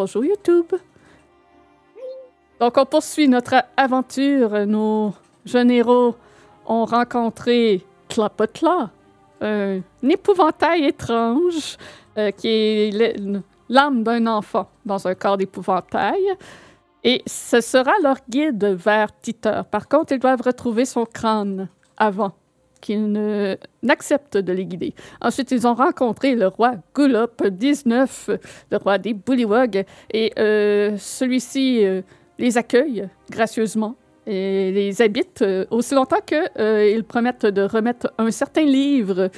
Bonjour YouTube. Donc, on poursuit notre aventure. Nos jeunes héros ont rencontré Tlapotla, un épouvantail étrange euh, qui est l'âme d'un enfant dans un corps d'épouvantail. Et ce sera leur guide vers Titer. Par contre, ils doivent retrouver son crâne avant qu'il ne- n'accepte de les guider. Ensuite, ils ont rencontré le roi Gulop 19, le roi des Bullywugs, et euh, celui-ci euh, les accueille gracieusement et les habite euh, aussi longtemps qu'ils promettent de remettre un certain livre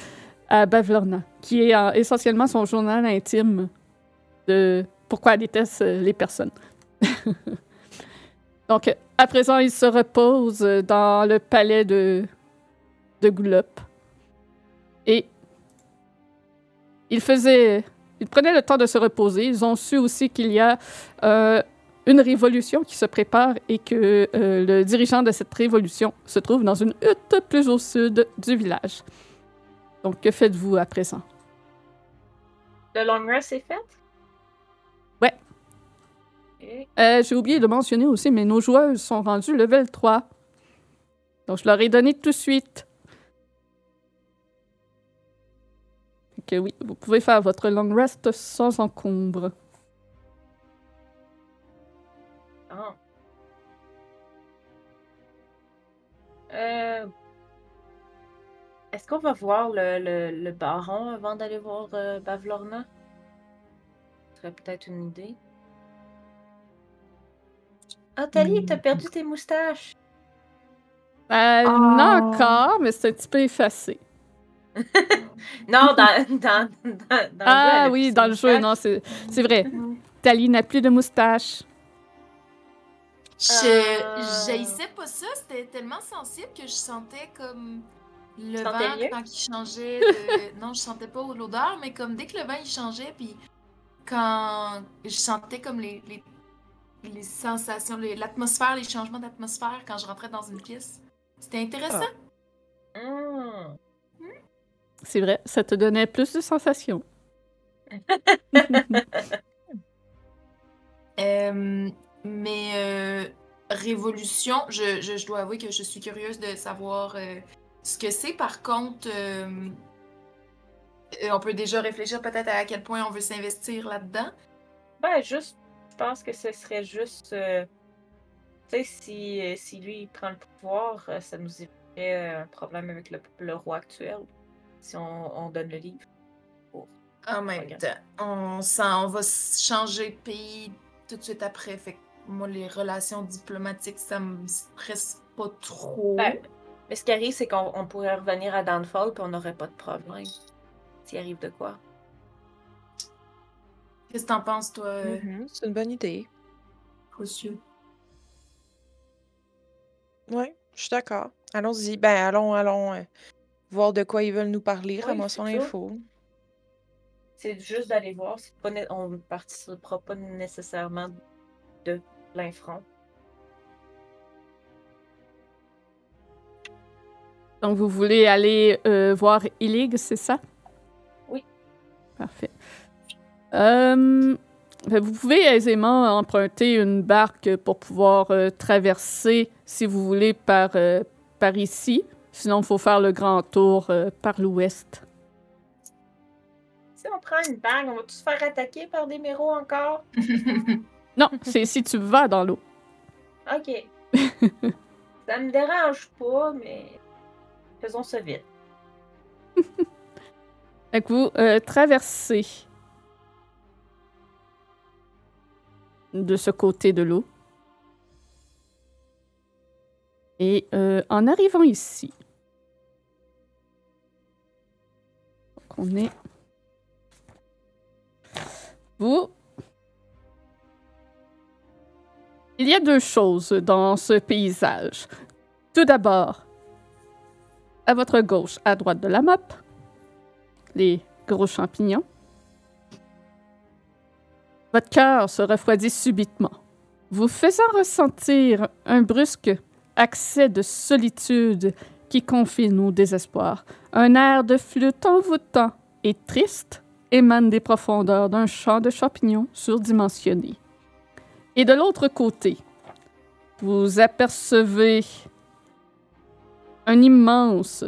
à Bavlorna, qui est essentiellement son journal intime de pourquoi elle déteste les personnes. Donc, à présent, il se repose euh, dans le palais de, de Goulop. Et il faisait. Il prenait le temps de se reposer. Ils ont su aussi qu'il y a euh, une révolution qui se prépare et que euh, le dirigeant de cette révolution se trouve dans une hutte plus au sud du village. Donc, que faites-vous à présent? Le long rest est fait? Ouais. Euh, J'ai oublié de mentionner aussi, mais nos joueuses sont rendues level 3. Donc, je leur ai donné tout de suite. Que oui, vous pouvez faire votre long rest sans encombre. Ah. Euh, Est-ce qu'on va voir le, le, le baron avant d'aller voir euh, Bavlorna? Ce serait peut-être une idée. Ah, Tali, t'as perdu tes moustaches! Euh, Oh. Non encore, mais c'est un petit peu effacé. Non, dans, dans, dans, dans le jeu, ah oui, plus dans le jeu, non, c'est c'est vrai. Tali n'a plus de moustache. Je Euh. j'haïssais pas ça, c'était tellement sensible que je sentais comme le Tu vent quand il changeait de... non, je sentais pas l'odeur, mais comme dès que le vent il changeait, puis quand je sentais comme les, les, les sensations, les- l'atmosphère, les changements d'atmosphère quand je rentrais dans une pièce. C'était intéressant. Hmm. C'est vrai, ça te donnait plus de sensations. Euh, mais euh, Révolution, je, je- je dois avouer que je suis curieuse de savoir euh, ce que c'est. Par contre, on peut déjà réfléchir peut-être à quel point on veut s'investir là-dedans. Ben, juste, je pense que ce serait juste. euh, tu sais, si, si lui il prend le pouvoir, ça nous éviterait un problème avec le, le roi actuel. Si on, on donne le livre. En même Regarde. temps, on, on va changer de pays tout de suite après. Fait que moi, les relations diplomatiques, ça me stresse pas trop. Ben, mais ce qui arrive, c'est qu'on on pourrait revenir à Downfall puis on n'aurait pas de problème. S'il arrive de quoi. Qu'est-ce que t'en penses, toi, euh, Mhm, C'est une bonne idée. Rossieux? Oui, je suis d'accord. Allons-y. Ben, allons, allons euh, voir de quoi ils veulent nous parler, Oui, ramassons l'info. C'est juste d'aller voir. Pas on ne participera pas nécessairement de plein front. Donc, vous voulez aller euh, voir Illig, c'est ça? Oui. Parfait. Euh, ben, vous pouvez aisément emprunter une barque pour pouvoir euh, traverser, si vous voulez, par, euh, par ici. Sinon, il faut faire le grand tour euh, par l'ouest. Si on prend une bague, on va tous se faire attaquer par des méros encore? Non, c'est si tu vas dans l'eau. Ok. ça me dérange pas, mais faisons ça vite. Fait que vous euh, traversez de ce côté de l'eau. Et euh, en arrivant ici, donc on est. Vous. Il y a deux choses dans ce paysage. Tout d'abord, à votre gauche, à droite de la map, les gros champignons. Votre cœur se refroidit subitement, vous faisant ressentir un brusque accès de solitude qui confine au désespoir. Un air de flûte envoûtant et triste émane des profondeurs d'un champ de champignons surdimensionné. Et de l'autre côté, vous apercevez un immense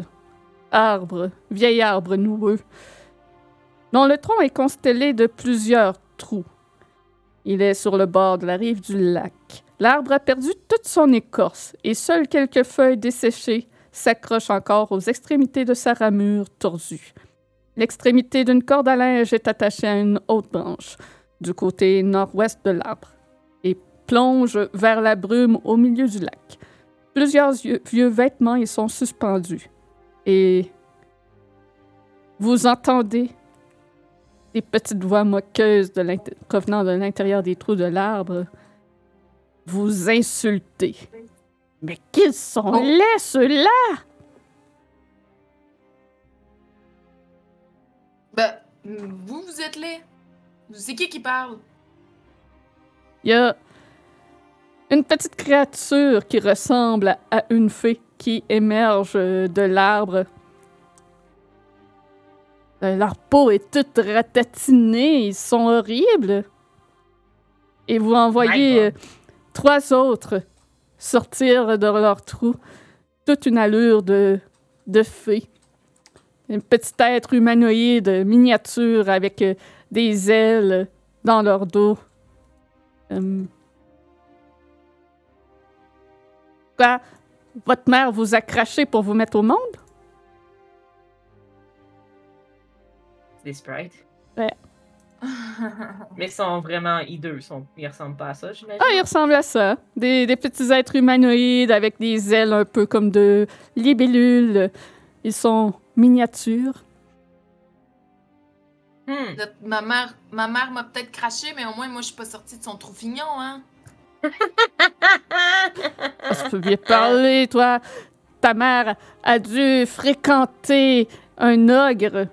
arbre, vieil arbre noueux, dont le tronc est constellé de plusieurs trous. Il est sur le bord de la rive du lac. L'arbre a perdu toute son écorce et seules quelques feuilles desséchées s'accrochent encore aux extrémités de sa ramure tordue. L'extrémité d'une corde à linge est attachée à une haute branche du côté nord-ouest de l'arbre et plonge vers la brume au milieu du lac. Plusieurs vieux, vêtements y sont suspendus et vous entendez des petites voix moqueuses provenant de l'intérieur des trous de l'arbre vous insulter. Mais qu'ils sont Oh. laids, ceux-là! Ben, vous, vous êtes là. C'est qui qui parle? Il y a une petite créature qui ressemble à- une fée qui émerge de l'arbre. Euh, Leur peau est toute ratatinée, ils sont horribles. Et vous en voyez euh, trois autres sortir de leur trou, toute une allure de, de fée. Un petit être humanoïde miniature avec euh, des ailes dans leur dos. Hum. Quoi? Votre mère vous a craché pour vous mettre au monde? Des sprites. Ouais. Mais ils sont vraiment hideux. Ils, sont... ils ressemblent pas à ça, j'imagine. Ah, ils ressemblent à ça. Des, des petits êtres humanoïdes avec des ailes un peu comme de libellules. Ils sont miniatures. Hmm. Ma mère, ma mère m'a peut-être craché, mais au moins, moi, je suis pas sortie de son trou fignon, hein? Tu peux bien parler, toi? Ta mère a dû fréquenter un ogre.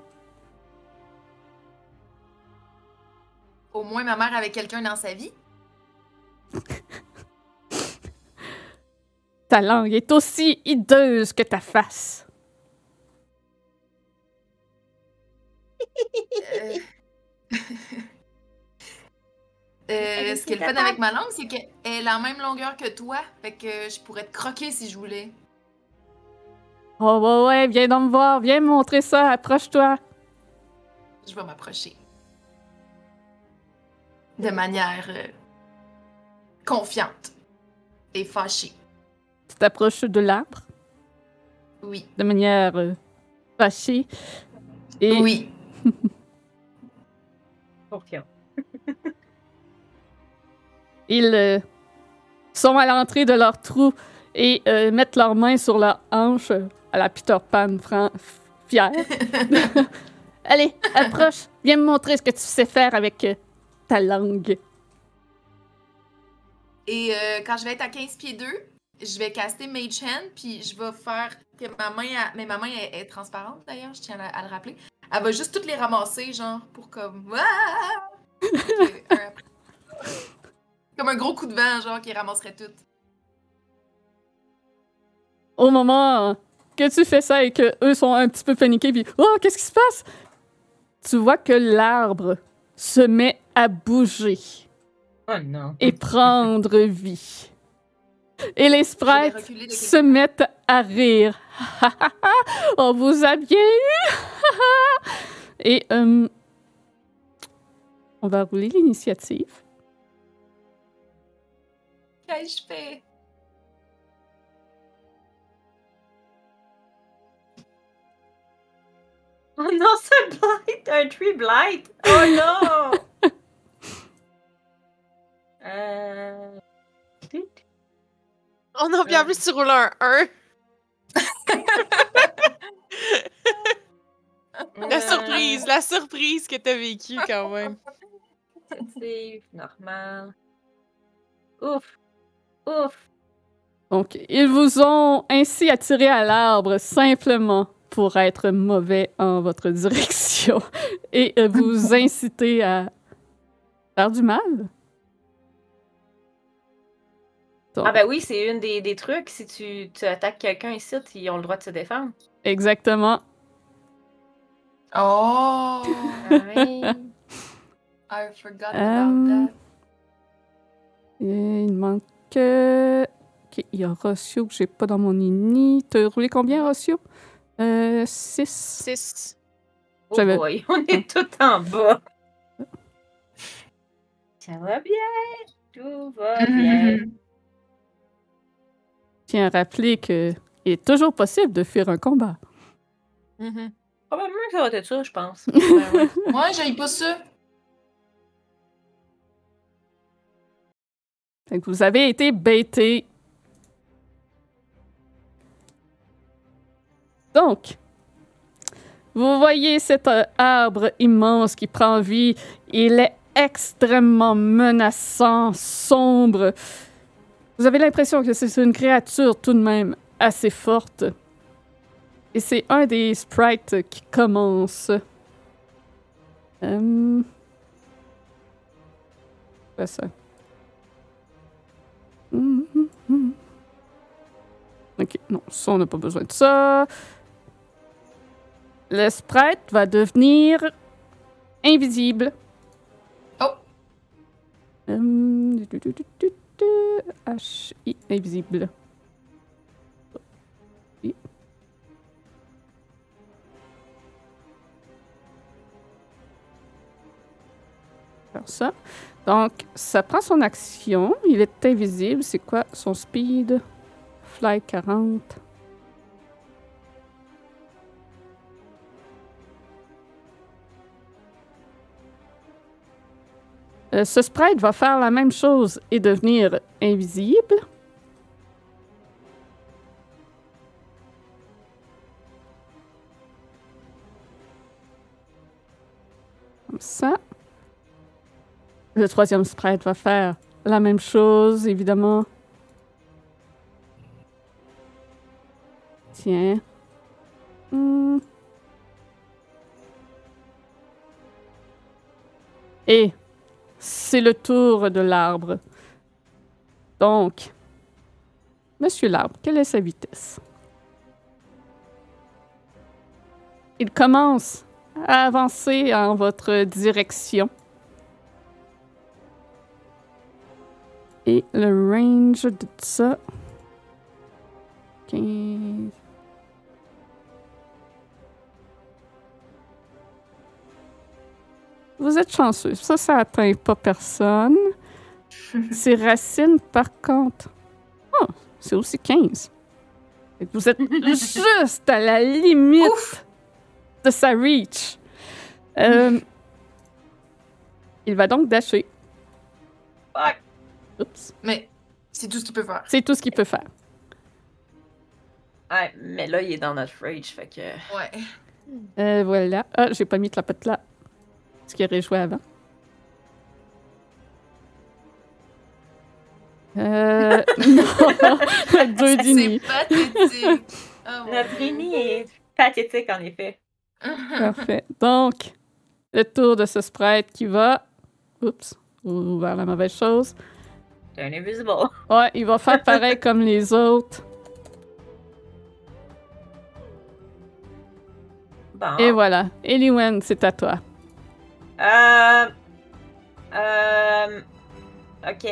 Au moins, ma mère avait quelqu'un dans sa vie. Ta langue est aussi hideuse que ta face. Euh... euh, ce qui est le fun avec ma langue, c'est qu'elle est la même longueur que toi. Fait que je pourrais te croquer si je voulais. Oh, ouais, ouais, viens donc me voir, viens me montrer ça, approche-toi. Je vais m'approcher. De manière euh, confiante et fâchée. Tu t'approches de l'arbre? Oui. de manière euh, fâchée. Et Oui. Confiant. ils euh, sont à l'entrée de leur trou et euh, mettent leurs mains sur leurs hanches euh, à la Peter Pan fran- fière. Allez, approche, viens me montrer ce que tu sais faire avec euh, ta langue. Et euh, quand je vais être à 15 pieds 2, je vais caster Mage Hand, puis je vais faire que ma main, a- mais ma main est, est transparente d'ailleurs, je tiens à, à le rappeler. Elle va juste toutes les ramasser, genre, pour comme. Ah! Puis, un après- comme un gros coup de vent, genre, qui ramasserait toutes. Au moment que tu fais ça et que eux sont un petit peu paniqués, puis oh, qu'est-ce qui se passe? Tu vois que l'arbre se met à bouger Oh non. et prendre vie. Et les sprites se mettent à rire. On vous a bien eu! Et euh, on va rouler l'initiative. Qu'ai-je fait? Oh non, c'est blight! Un tree blight! Oh non! Euh... Oh non, puis en plus, tu roules un 1. La surprise, la surprise que t'as vécue quand même. C'est normal. Ouf! Ouf! Donc, ils vous ont ainsi attiré à l'arbre simplement pour être mauvais en votre direction et euh, vous inciter à faire du mal? Donc, Ah ben oui, c'est une des, des trucs. Si tu, tu attaques quelqu'un ici, ils ont le droit de se défendre. Exactement. Oh! Oui. I forgot Um, about that. Et il manque. euh, Ok, il y a Rossio que j'ai pas dans mon ini. T'as roulé combien, Rossio? Euh, 6. 6. Oh J'avais- boy, on est tout en bas. Ça va bien? Tout va bien. Tiens à rappeler que il est toujours possible de fuir un combat. Mhm. Probablement que ça va être ça, je pense. Ben ouais. Ouais, j'aille pas ça. Fait que vous avez été baités. Donc, vous voyez cet euh, arbre immense qui prend vie. Il est extrêmement menaçant, sombre. Vous avez l'impression que c'est une créature tout de même assez forte. Et c'est un des sprites qui commence. Hum... Quoi ça? Hum, hum. Ok, non, ça, on n'a pas besoin de ça. Le sprite va devenir invisible. Oh. Hum, H-I, invisible. Ça. Donc, ça prend son action. Il est invisible. C'est quoi son speed? Fly 40. Euh, ce sprite va faire la même chose et devenir invisible. Comme ça. Le troisième sprite va faire la même chose, évidemment. Tiens. Hmm. Et c'est le tour de l'arbre. Donc, Monsieur l'arbre, quelle est sa vitesse? Il commence à avancer en votre direction. Et le range de ça. 15. Vous êtes chanceux. Ça, ça atteint pas personne. Ses racines, par contre. Oh, c'est aussi 15. Fait que Vous êtes juste à la limite Ouf! de sa reach. Euh, il va donc dasher. Fuck. Oups. Mais c'est tout ce qu'il peut faire. C'est tout ce qu'il peut faire. Ouais, mais là, il est dans notre rage, fait que. Ouais. Euh, voilà. Ah, j'ai pas mis de la là. Ce qui aurait joué avant. Euh. non. Deux C'est dîners. pathétique. Oh, Notre Dieu. Rini est pathétique, en effet. Parfait. Donc, le tour de ce sprite qui va. Oups, ouvert la mauvaise chose. C'est un invisible. Ouais, il va faire pareil comme les autres. Bon. Et voilà. Eliwen, c'est à toi. Euh. Euh. Ok.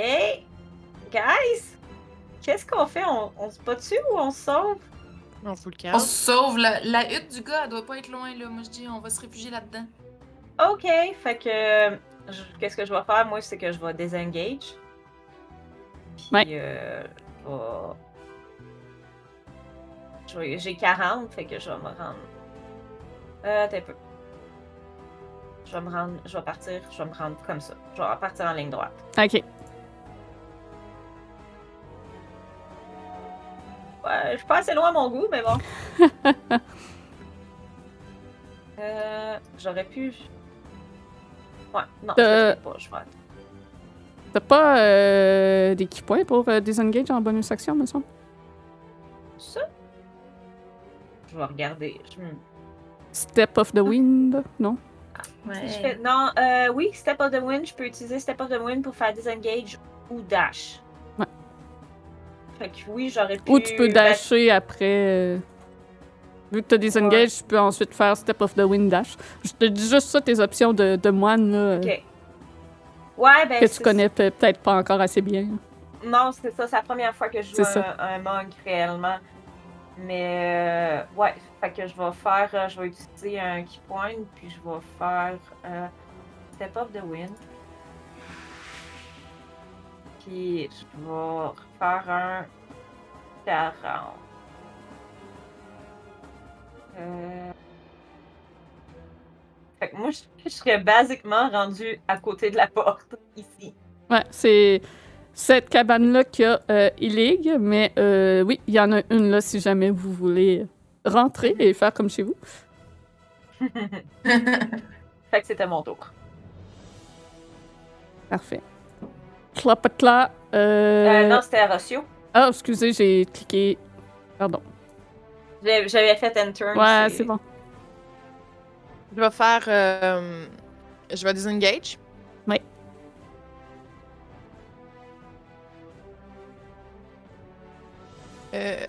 Guys, qu'est-ce qu'on fait? On, on se bat dessus ou on se sauve? On fout le On se sauve. La, la hutte du gars, elle doit pas être loin, là. Moi, je dis, on va se réfugier là-dedans. Ok, fait que. Qu'est-ce que je vais faire? Moi, c'est que je vais désengage. Puis, Ouais. euh, J'ai 40, fait que je vais me rendre. Euh, attends un peu. Je vais me rendre. Je vais partir. Je vais me rendre comme ça. Je vais partir en ligne droite. OK. Ouais, je suis pas assez loin à mon goût, mais bon. euh, J'aurais pu. Ouais, non, je pas. Je vais. T'as pas euh, des key points pour euh, disengage en bonus action, me semble? Ça? Je vais regarder. Je, Step of the Wind? Non? Je fais- Non, euh, oui, Step of the Wind, je peux utiliser Step of the Wind pour faire disengage ou dash. Ouais. Fait que oui, j'aurais pu. Ou tu peux dasher après. euh, Vu que tu as disengage, tu peux ensuite faire Step of the Wind Dash. Je te dis juste ça, tes options de, de moine, là, Ok. Ouais, ben. que tu connais pe- peut-être pas encore assez bien. Non, c'est ça, c'est la première fois que je joue un, un monk réellement. Mais euh, ouais, fait que je vais faire, euh, je vais utiliser un key point, puis je vais faire euh, Step of the Wind. Puis je vais faire un 40. Euh... Fait que moi, je, je serais basiquement rendu à côté de la porte, ici. Ouais, c'est cette cabane-là qu'il y a euh, Illig, mais euh, oui, il y en a une là si jamais vous voulez rentrer et faire comme chez vous. Fait que c'était mon tour. Parfait. Clopotla. Euh... Euh, non, c'était Rossio. Ah, excusez, j'ai cliqué. Pardon. J'avais j'avais fait Enter. Ouais, c'est bon. Je vais faire. euh, je vais disengage. Oui. Euh,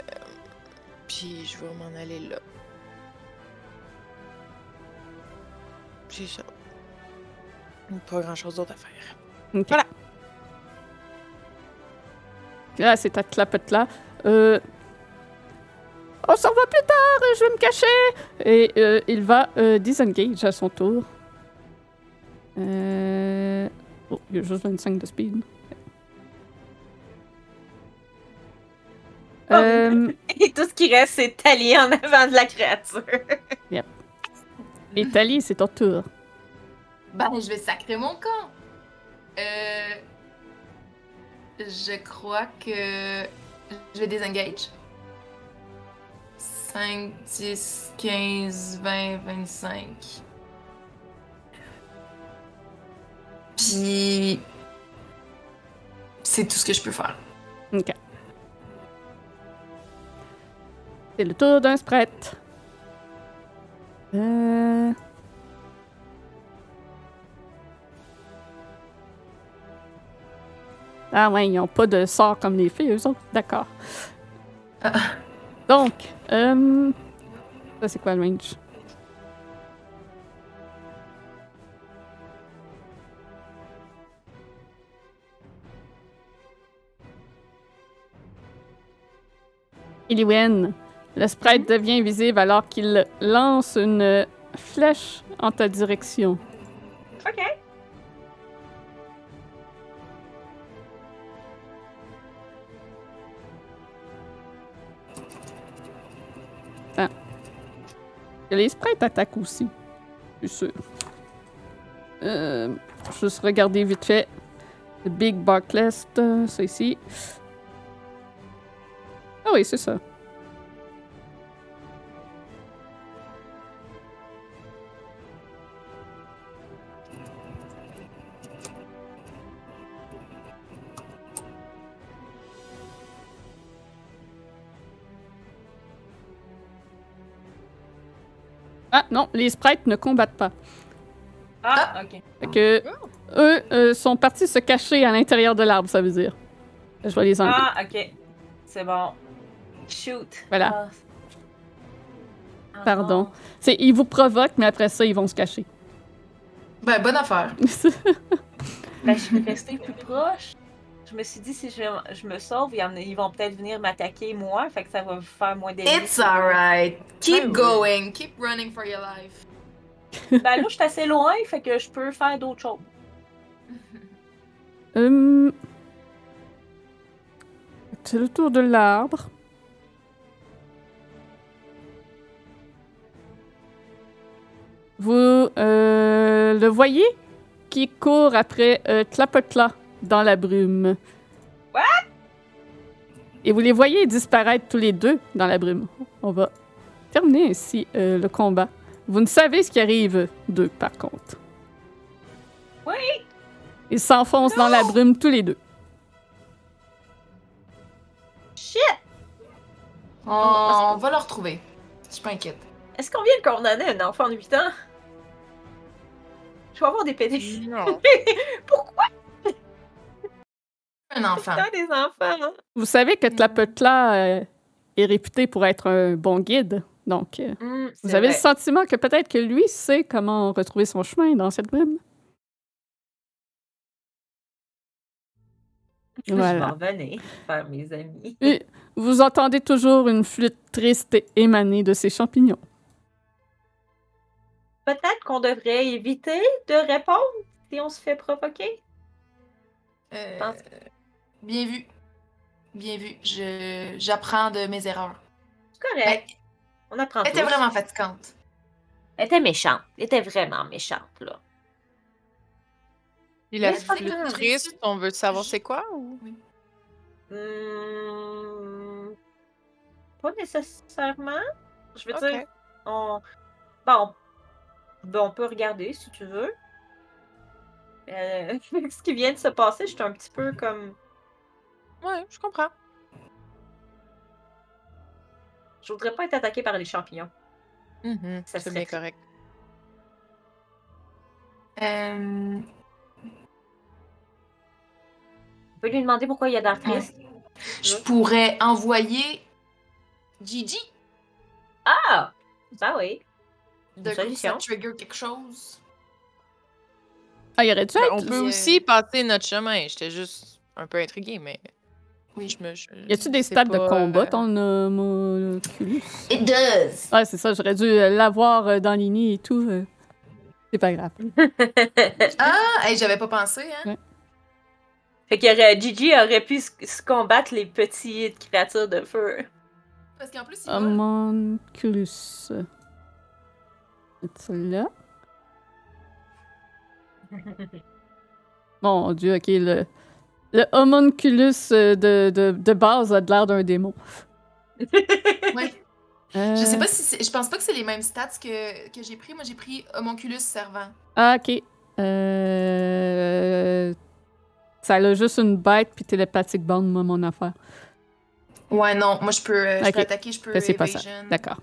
puis je vais m'en aller là. C'est ça. Pas grand chose d'autre à faire. Ok. Voilà. Là, c'est à Clopotla. Euh... On s'en va plus tard, je vais me cacher. Et euh, il va euh, disengage à son tour. Euh... Oh, il y a juste 25 de speed. Euh, Et tout ce qui reste, c'est Tali en avant de la créature. et Tali, c'est ton tour. Ben, je vais sacrer mon camp. Euh... Je crois que je vais désengage. 5, 10, 15, 20, 25. Puis... C'est tout ce que je peux faire. Ok. C'est le tour d'un sprite. Euh... Ah ouais, ils n'ont pas de sort comme les filles, eux autres. D'accord. Donc, euh... ça c'est quoi le range? Eliwen, le sprite devient visible alors qu'il lance une flèche en ta direction. ok. Et les sprites attaquent aussi. Je suis sûr. Euh, juste regarder vite fait. Le Big Barklest, euh, c'est ici. Ah oui, c'est ça. Ah non, les sprites ne combattent pas. Ah, ok. Fait que eux euh, sont partis se cacher à l'intérieur de l'arbre, ça veut dire. Je vais les enlever. Ah, ok. C'est bon. Shoot. Voilà. Ah. Ah, Pardon. non. C'est, ils vous provoquent, mais après ça, ils vont se cacher. Ben, bonne affaire. Ben, je suis restée plus proche. Je me suis dit, si je, je me sauve, ils vont peut-être venir m'attaquer moi, fait que ça va faire moins d'ennemis. It's alright. Keep Ouais, going. Keep running for your life. Ben là, je suis assez loin, fait que je peux faire d'autres choses. Hum. C'est le tour de l'arbre. Vous euh, le voyez qui court après euh, Tlapotla dans la brume. What? Et vous les voyez disparaître tous les deux dans la brume. On va terminer ainsi euh, le combat. Vous ne savez ce qui arrive d'eux, par contre. Oui! Ils s'enfoncent dans la brume tous les deux. Shit! On, on va le retrouver. Je suis pas inquiète. Est-ce qu'on vient de condamner un enfant de 8 ans? Je vais avoir des pédophiles. Non. Pourquoi? Un enfant. putain des enfants? hein? Vous savez que Tlapotla euh, est réputé pour être un bon guide Donc, euh, Hmm, vous avez le sentiment que peut-être que lui sait comment retrouver son chemin dans cette brume. Je Voilà. vais revenir faire mes amis. Et vous entendez toujours une flûte triste émaner de ces champignons. Peut-être qu'on devrait éviter de répondre si on se fait provoquer. Euh, pense- bien vu. Bien vu. Je, j'apprends de mes erreurs. C'est correct. On apprend Elle était tous. vraiment fatigante. Elle était méchante. Elle était vraiment méchante, là. Puis la Mais c'est pas grave. on veut savoir c'est quoi ou? Hmm, Pas nécessairement. Je veux Ok. dire, on... Bon, ben, on peut regarder si tu veux. Euh, ce qui vient de se passer, j'étais un petit peu comme... Ouais, je comprends. Je voudrais pas être attaquée par les champignons. Mhm, Ça C'est serait correct. Euh, On peut lui demander pourquoi il y a d'air triste. je pourrais envoyer Gigi. Ah! Ben oui. De coup, ça trigger quelque chose. Ah, il aurait dû Ben, on peut aussi passer notre chemin. J'étais juste un peu intriguée, mais. Oui. Je me, je- Y a-tu des stades de combat, euh, ton homoculus? It does! Ouais, c'est ça, j'aurais dû euh, l'avoir euh, dans l'ini et tout. euh. C'est pas grave. Ah, hey, j'avais pas pensé, hein? fait que aurait- Gigi aurait pu se, combattre les petites créatures de feu. Parce qu'en plus, il. Homunculus. C'est là. Mon dieu, ok, le, le homunculus euh, de, de, de base a de l'air d'un démon. Ouais. Euh, Je sais pas si c'est... Je pense pas que c'est les mêmes stats que, que j'ai pris. Moi, j'ai pris Homunculus Servant. Ah, ok. Euh, Ça a juste une bête puis télépathique bande, moi, mon affaire. Ouais, non. Moi, je peux, euh, je peux attaquer, je peux c'est pas ça. evasion. D'accord.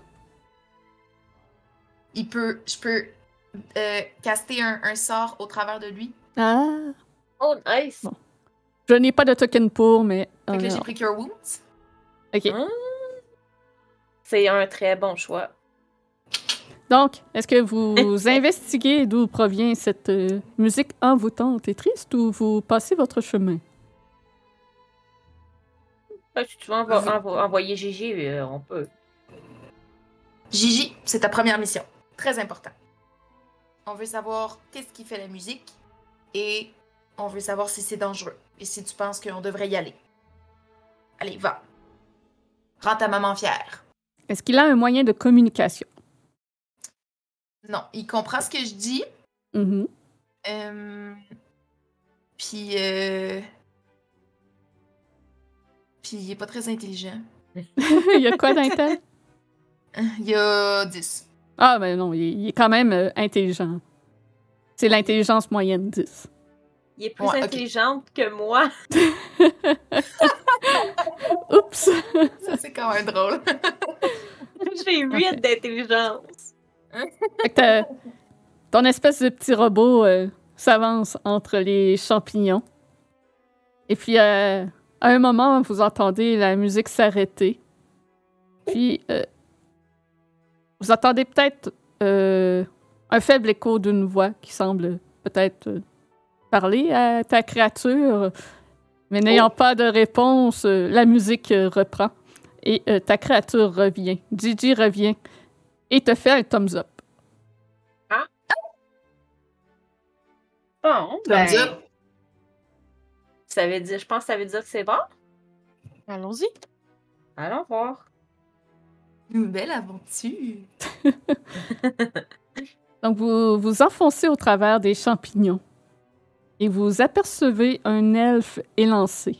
Il peut... Je peux euh, caster un, un sort au travers de lui. Ah. oh, nice! Bon. Je n'ai pas de token pour, mais. Fait que là, euh, j'ai pris Cure Wounds. ok. Hein? C'est un très bon choix. Donc, est-ce que vous investiguez d'où provient cette euh, musique envoûtante et triste ou vous passez votre chemin? Ah, Si tu veux envo- envo- envoyer Gigi, euh, on peut. Gigi, c'est ta première mission. Très important. On veut savoir qu'est-ce qui fait la musique et on veut savoir si c'est dangereux et si tu penses qu'on devrait y aller. Allez, va. Rends ta maman fière. Est-ce qu'il a un moyen de communication? Non, il comprend ce que je dis. Mhm. Euh... Puis, euh... Puis, il est pas très intelligent. il y a quoi d'intel? Il y a 10. Ah, ben non, il est, il est quand même euh, intelligent. C'est l'intelligence moyenne 10. Il est plus Ouais, intelligente que moi. Oups! Ça, c'est quand même drôle. J'ai 8 d'intelligence. Fait que t'as- ton espèce de petit robot euh, s'avance entre les champignons. Et puis, euh, à un moment, vous entendez la musique s'arrêter. Puis, euh, vous entendez peut-être euh, un faible écho d'une voix qui semble peut-être euh, parler à ta créature. Mais n'ayant pas de réponse, euh, la musique euh, reprend. Et euh, ta créature revient. Gigi revient et te fait un thumbs up. Bon, Thumbs ben, up. ça veut dire, je pense que ça veut dire que c'est bon. Allons-y. Allons voir. Une belle aventure. Donc, vous vous enfoncez au travers des champignons et vous apercevez un elfe élancé,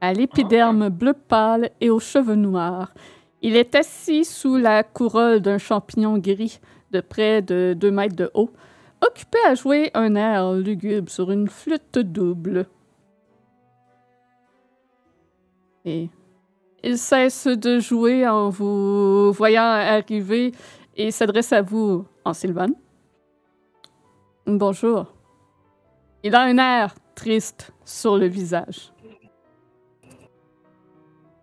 à l'épiderme bleu pâle et aux cheveux noirs. Il est assis sous la couronne d'un champignon gris de près de 2 mètres de haut, occupé à jouer un air lugubre sur une flûte double. Et il cesse de jouer en vous voyant arriver et s'adresse à vous en sylvane. Bonjour. Il a un air triste sur le visage.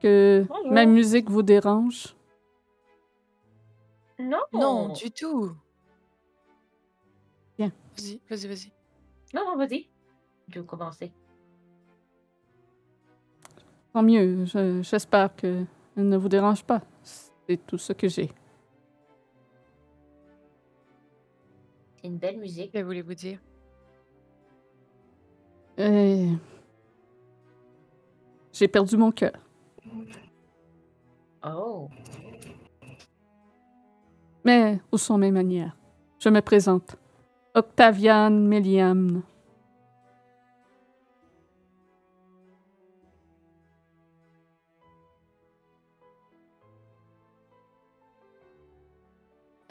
Que Bonjour. ma musique vous dérange? Non. Non, du tout. Bien. Vas-y, vas-y, vas-y. Non, non, vas-y. Je vais commencer. Tant mieux. je- J'espère que elle ne vous dérange pas. C'est tout ce que j'ai. C'est une belle musique. Que voulez-vous dire? Euh, J'ai perdu mon cœur. Oh. Mais où sont mes manières? Je me présente. Octaviane Méliam.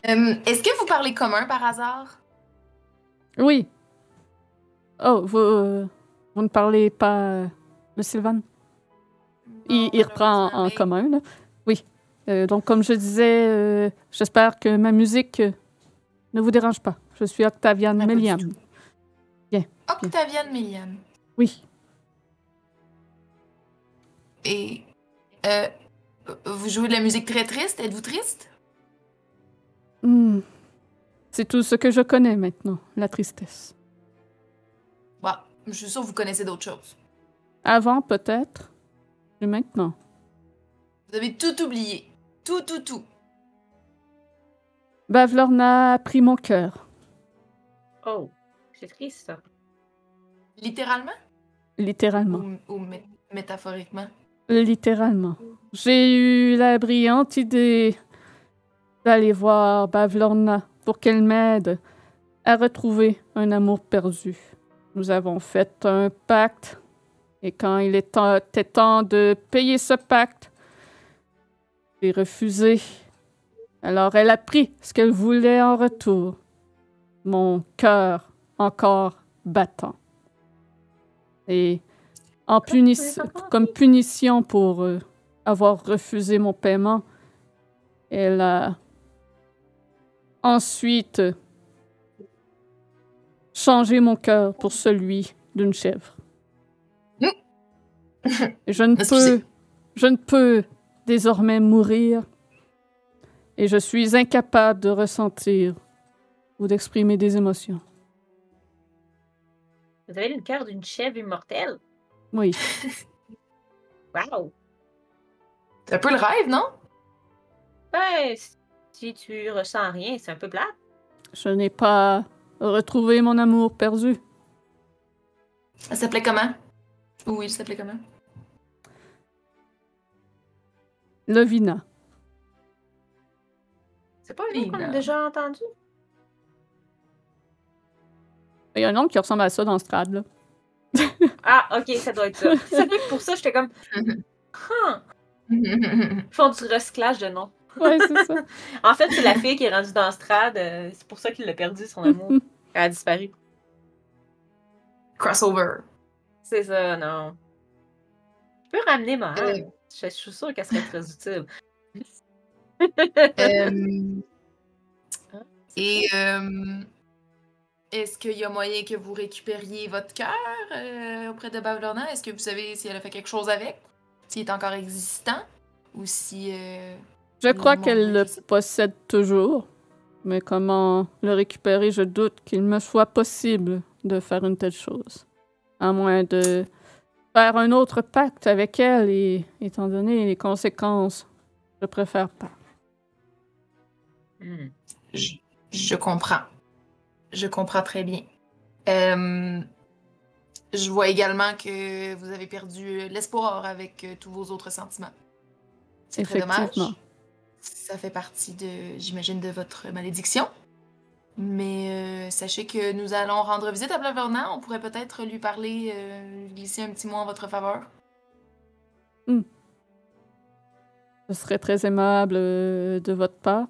Euh, Est-ce que vous parlez commun par hasard? Oui. Oh, vous, euh, vous ne parlez pas euh, de Sylvain? Il, reprend en, commun, là. Oui. Euh, donc, comme je disais, euh, j'espère que ma musique euh, ne vous dérange pas. Je suis Octaviane Méliam. tout. Octaviane Méliane. Oui. Et vous jouez de la musique très triste? Êtes-vous triste? Hmm. C'est tout ce que je connais maintenant, la tristesse. Je suis sûre que vous connaissez d'autres choses. Avant, peut-être, mais maintenant. Vous avez tout oublié. Tout, tout, tout. Bavlorna a pris mon cœur, Oh. C'est triste, ça. Littéralement? littéralement. Ou, ou mé- métaphoriquement? Littéralement. J'ai eu la brillante idée d'aller voir Bavlorna pour qu'elle m'aide à retrouver un amour perdu. Nous avons fait un pacte et quand il était temps de payer ce pacte, j'ai refusé. Alors elle a pris ce qu'elle voulait en retour. Mon cœur encore battant. Et en punis- comme punition pour euh, avoir refusé mon paiement, elle a ensuite changé mon cœur pour celui d'une chèvre. Et je ne Excusez. peux, je ne peux désormais mourir et je suis incapable de ressentir ou d'exprimer des émotions. Vous avez le cœur d'une chèvre immortelle? Oui, Wow. C'est un peu le rêve, non? Ben, si tu ressens rien, c'est un peu plate. je n'ai pas retrouvé mon amour perdu. Elle s'appelait comment? Oui, elle s'appelait comment? Lovina. C'est pas un nom qu'on a déjà entendu? Il y a un nom qui ressemble à ça dans Strad, là. Ah, ok, ça doit être ça. ça doit être pour ça, j'étais comme. Huh. Ils font du recyclage de noms. Ouais, c'est ça. En fait, c'est la fille qui est rendue dans Strad. euh, c'est pour ça qu'il a perdu son amour. Elle a disparu. Crossover. C'est ça, non. Je peux ramener ma Euh. haine. Je, je suis sûre qu'elle serait très utile. Euh, Et euh, est-ce qu'il y a moyen que vous récupériez votre cœur euh, auprès de Bavlorna? Est-ce que vous savez si elle a fait quelque chose avec? S'il est encore existant? Ou si... euh, Je crois qu'elle le possède toujours. Mais comment le récupérer, je doute qu'il me soit possible de faire une telle chose. À moins de faire un autre pacte avec elle et, étant donné les conséquences, je préfère pas. Hmm. Je, je comprends. Je comprends très bien. Euh, je vois également que vous avez perdu l'espoir avec euh, tous vos autres sentiments. C'est très dommage. Ça fait partie de, j'imagine, de votre malédiction. Mais euh, sachez que nous allons rendre visite à Blavernan. On pourrait peut-être lui parler, euh, glisser un petit mot en votre faveur. Ce serait très aimable euh, de votre part.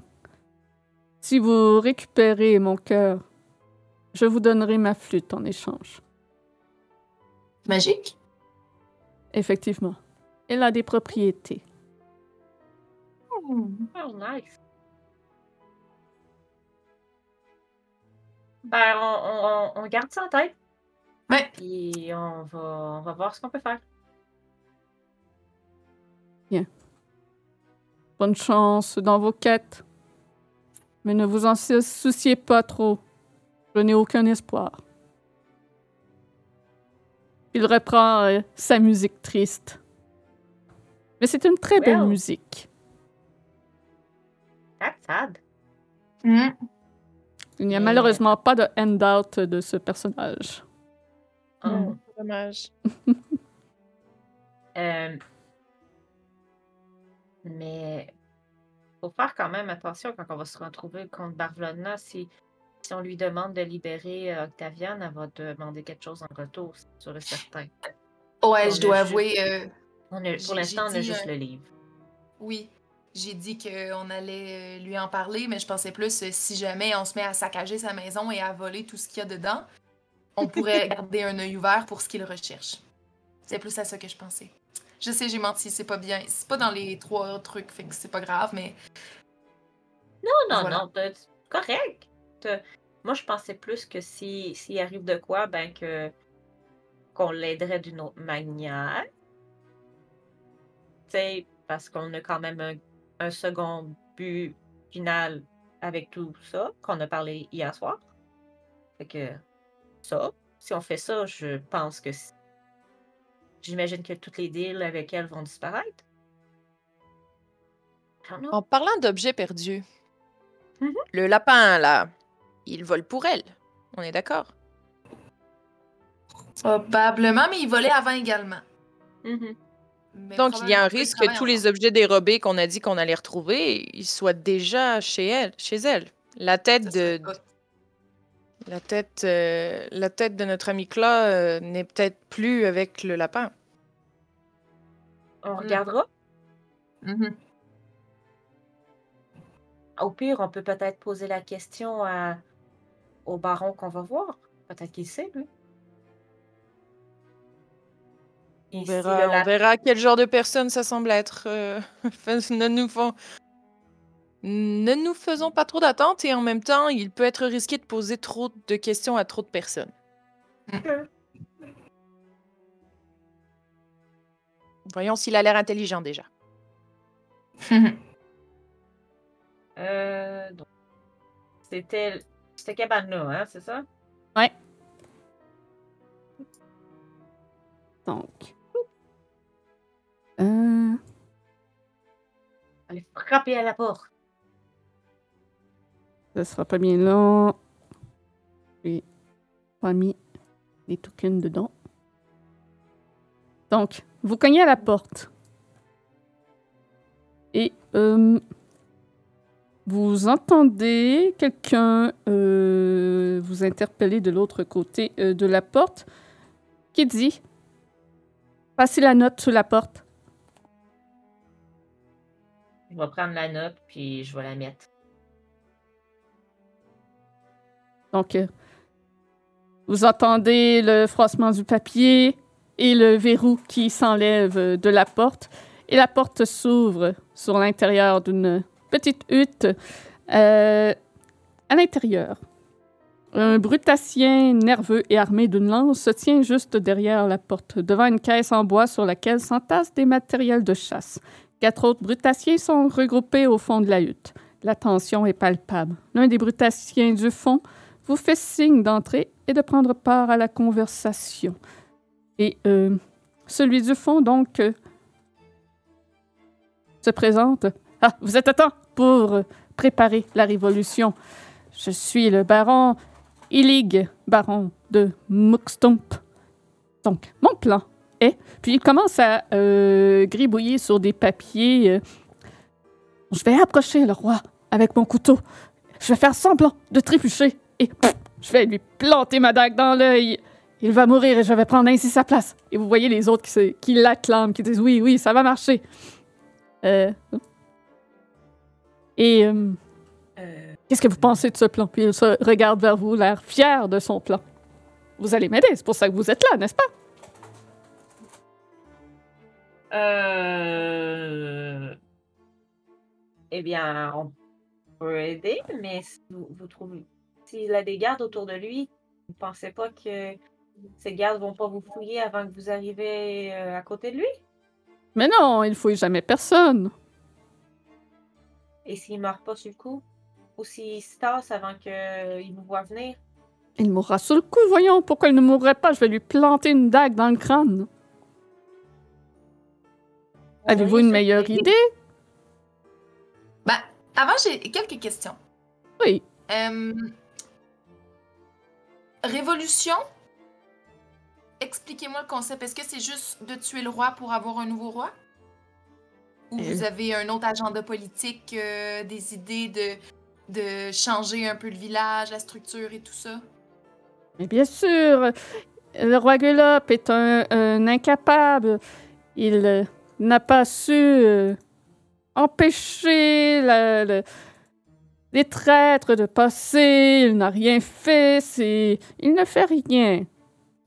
Si vous récupérez mon cœur, je vous donnerai ma flûte en échange. Magique? Effectivement. Elle a des propriétés. Oh, nice. Ben, on, on- on garde ça en tête. Ouais. Puis on va, on va voir ce qu'on peut faire. Bonne chance dans vos quêtes. Mais ne vous en sou- souciez pas trop. Je n'ai aucun espoir. Il reprend euh, sa musique triste. Mais c'est une très belle Well. musique. Hmm. Il n'y a malheureusement pas de handout de ce personnage. Oh. Dommage. Euh, mais faut faire quand même attention quand on va se retrouver contre Barvelona. Si, si on lui demande de libérer euh, Octaviane, elle va demander quelque chose en retour, c'est sûr et certain. Ouais, On je dois juste- avouer, euh, On a- J'ai- pour l'instant, on a juste euh, le livre. oui. J'ai dit qu'on allait euh, lui en parler, mais je pensais plus euh, si jamais on se met à saccager sa maison et à voler tout ce qu'il y a dedans, on pourrait garder un œil ouvert pour ce qu'il recherche. C'est plus à ça que je pensais. Je sais, j'ai menti, c'est pas bien. C'est pas dans les trois trucs, fait que c'est pas grave, mais Non, non, voilà. non, correct. Moi, je pensais plus que si s'il arrive de quoi, ben que qu'on l'aiderait d'une autre manière. Tu sais, parce qu'on a quand même un, un second but final avec tout ça qu'on a parlé hier soir. Fait que ça, si on fait ça, je pense que j'imagine que toutes les deals avec elle vont disparaître. En parlant d'objets perdus, Mhm. le lapin, là, il vole pour elle. On est d'accord? probablement, mais il volait avant également. Mhm. Mais Donc, il y a un risque que tous les objets dérobés qu'on a dit qu'on allait retrouver, ils soient déjà chez elle. Chez elle. La tête. Ça de, la tête, euh, la tête de notre ami Cla euh, n'est peut-être plus avec le lapin. On Mm. regardera. Mhm. Au pire, on peut peut-être poser la question à... au baron qu'on va voir. Peut-être qu'il sait, lui. On verra, on quel genre de personne ça semble être. euh, ne, nous font- ne nous faisons pas trop d'attentes et en même temps, il peut être risqué de poser trop de questions à trop de personnes. Voyons s'il a l'air intelligent déjà. Euh, C'était cabane-là, hein, c'est ça? Donc. Euh, Allez frapper à la porte. ça sera pas bien long. J'ai pas mis les tokens dedans. Donc, vous cognez à la porte. Et euh, vous entendez quelqu'un euh, vous interpeller de l'autre côté de la porte qui dit Passez la note sous la porte. Je vais prendre la note, puis je vais la mettre. Donc, euh, vous entendez le froissement du papier et le verrou qui s'enlève de la porte. Et la porte s'ouvre sur l'intérieur d'une petite hutte. Euh, à l'intérieur, un brutassien nerveux et armé d'une lance se tient juste derrière la porte, devant une caisse en bois sur laquelle s'entassent des matériels de chasse. Quatre autres brutassiers sont regroupés au fond de la hutte. La tension est palpable. L'un des brutassiens du fond vous fait signe d'entrer et de prendre part à la conversation. Et euh, celui du fond, donc, euh, se présente. Ah, vous êtes à temps pour euh, préparer la révolution. Je suis le baron Illig, baron de Muxtump. Donc, mon plan est... Puis il commence à euh, gribouiller sur des papiers. euh, je vais approcher le roi avec mon couteau. Je vais faire semblant de trébucher et je vais lui planter ma dague dans l'œil. Il va mourir et je vais prendre ainsi sa place. Et vous voyez les autres qui, qui l'acclament, qui disent oui, oui, ça va marcher. Euh, Et qu'est-ce que vous pensez de ce plan? Puis il se regarde vers vous, l'air fier de son plan. Vous allez m'aider, c'est pour ça que vous êtes là, n'est-ce pas? Euh... Eh bien, on peut aider, mais si vous, vous trouvez... S'il a des gardes autour de lui, vous pensez pas que ces gardes vont pas vous fouiller avant que vous arrivez euh, à côté de lui? Mais non, il ne fouille jamais personne. Et s'il meurt pas sur le coup? aussi se tasse avant qu'il nous voit venir? Il mourra sur le coup, voyons. Pourquoi il ne mourrait pas? Je vais lui planter une dague dans le crâne. Avez-vous Oui, une meilleure idée? Ben, avant, j'ai quelques questions. Oui. Euh, Révolution? Expliquez-moi le concept. Est-ce que c'est juste de tuer le roi pour avoir un nouveau roi? Ou Euh. vous avez un autre agenda politique, euh, des idées de, de changer un peu le village, la structure et tout ça? Mais bien sûr, le roi Gueulop est un, un incapable. Il euh, n'a pas su euh, empêcher les traîtres de passer. Il n'a rien fait. Il ne fait rien.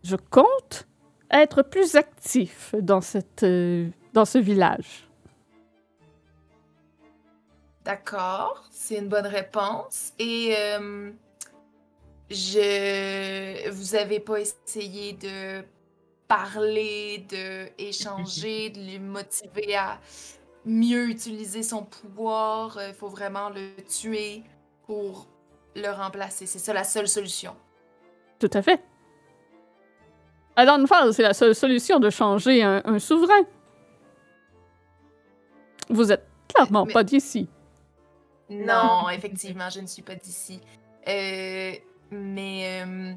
Je compte être plus actif dans euh, ce village. D'accord, c'est une bonne réponse. Et euh, je, vous avez pas essayé de parler, de échanger, de lui motiver à mieux utiliser son pouvoir. Il faut vraiment le tuer pour le remplacer. C'est ça la seule solution. Tout à fait. À Downfall, c'est la seule solution de changer un, un souverain. Vous êtes clairement Mais- pas d'ici. Non, effectivement, je ne suis pas d'ici. Euh, mais euh,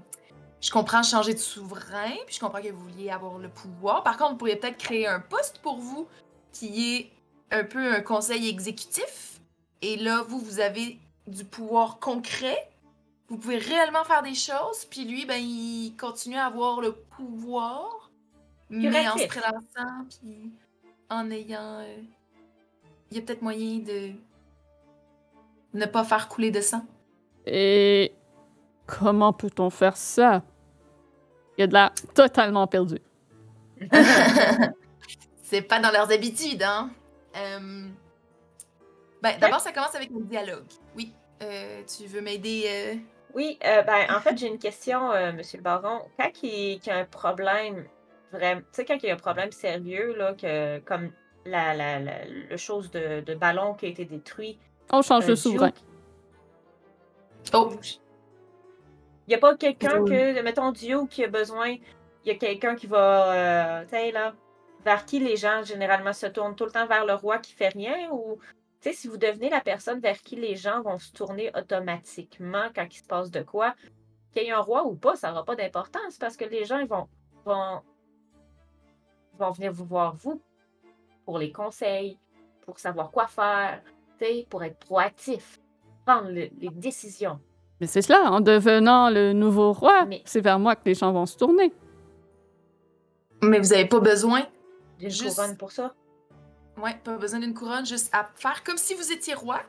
je comprends changer de souverain, puis je comprends que vous vouliez avoir le pouvoir. Par contre, vous pourriez peut-être créer un poste pour vous qui est un peu un conseil exécutif. Et là, vous, vous avez du pouvoir concret. Vous pouvez réellement faire des choses, puis lui, ben, il continue à avoir le pouvoir, mais en se prélançant, puis en ayant... euh, Il y a peut-être moyen de ne pas faire couler de sang. Et comment peut-on faire ça? Il y a de l'air totalement perdu. C'est pas dans leurs habitudes, hein? Euh, Ben, d'abord, ça commence avec un dialogue. Oui. Euh, tu veux m'aider? euh? Oui, euh, ben, en fait, j'ai une question, euh, Monsieur le Baron. Quand il, y a un problème, vraiment, tu sais, quand il y a un problème sérieux, là, que, comme la, la, la- le chose de, de ballon qui a été détruit. On change de souverain. Oh! Il n'y a pas quelqu'un que, mettons, Duke qui a besoin, il y a quelqu'un qui va, euh, tu sais, là, vers qui les gens généralement se tournent tout le temps vers le roi qui fait rien ou, tu sais, si vous devenez la personne vers qui les gens vont se tourner automatiquement quand il se passe de quoi, qu'il y ait un roi ou pas, ça n'aura pas d'importance parce que les gens ils vont, vont, vont venir vous voir, vous, pour les conseils, pour savoir quoi faire, tu sais, pour être proactif, prendre le- les décisions. Mais c'est cela, en devenant le nouveau roi, Mais- c'est vers moi que les gens vont se tourner. Mais vous avez pas besoin. D'une Juste- couronne pour ça? Ouais, pas besoin d'une couronne, juste à faire comme si vous étiez roi.